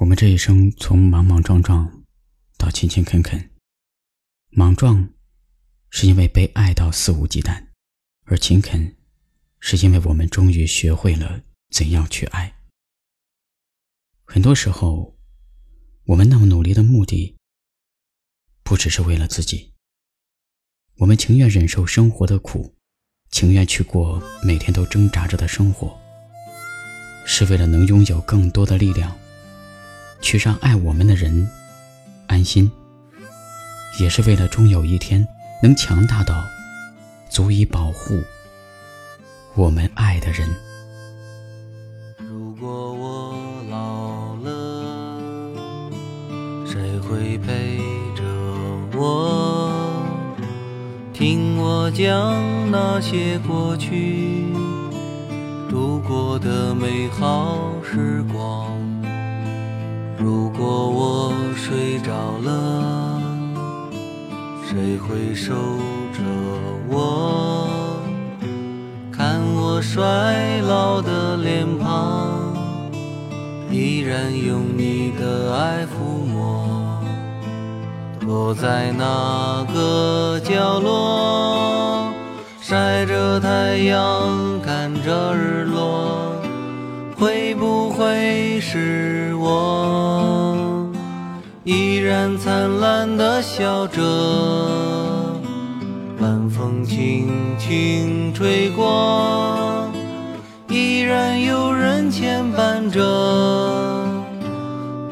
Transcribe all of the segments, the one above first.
我们这一生从莽莽撞撞到勤勤恳恳，莽撞是因为被爱到肆无忌惮，而勤恳是因为我们终于学会了怎样去爱。很多时候，我们那么努力的目的，不只是为了自己。我们情愿忍受生活的苦，情愿去过每天都挣扎着的生活，是为了能拥有更多的力量。去让爱我们的人安心，也是为了终有一天能强大到足以保护我们爱的人。如果我老了，谁会陪着我？听我讲那些过去度过的美好时光。如果我睡着了，谁会守着我？看我衰老的脸庞，依然用你的爱抚摸。躲在那个角落，晒着太阳，看着日落。会不会是然灿烂的笑着？晚风轻轻吹过，依然有人牵绊着。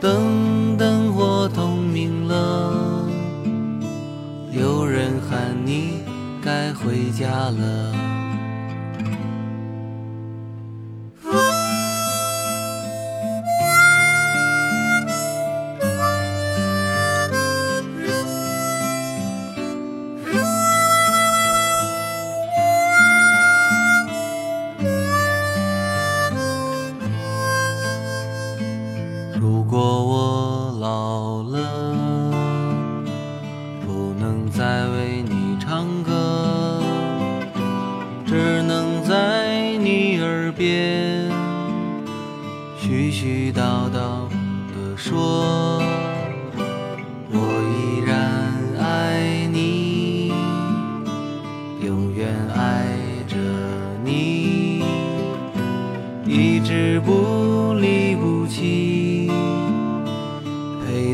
等灯火通明了，有人喊你该回家了。如果我老了，不能再为你唱歌，只能在你耳边絮絮叨叨地说，我依然爱你，永远爱着你，一直不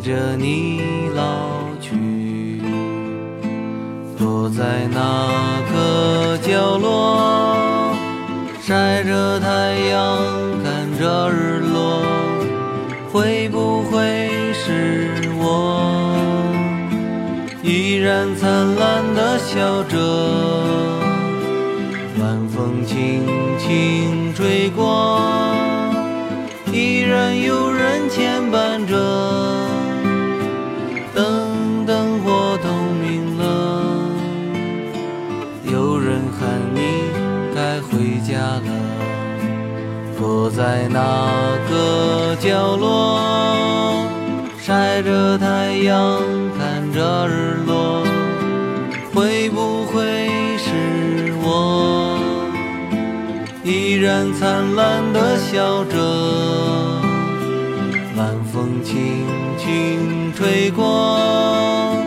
着你老去，躲在那个角落，晒着太阳，看着日落。会不会是我，依然灿烂的笑着？晚风轻轻吹过，依然有人牵绊着。家了。躲在那个角落，晒着太阳，看着日落。会不会是我，依然灿烂的笑着？晚风轻轻吹过。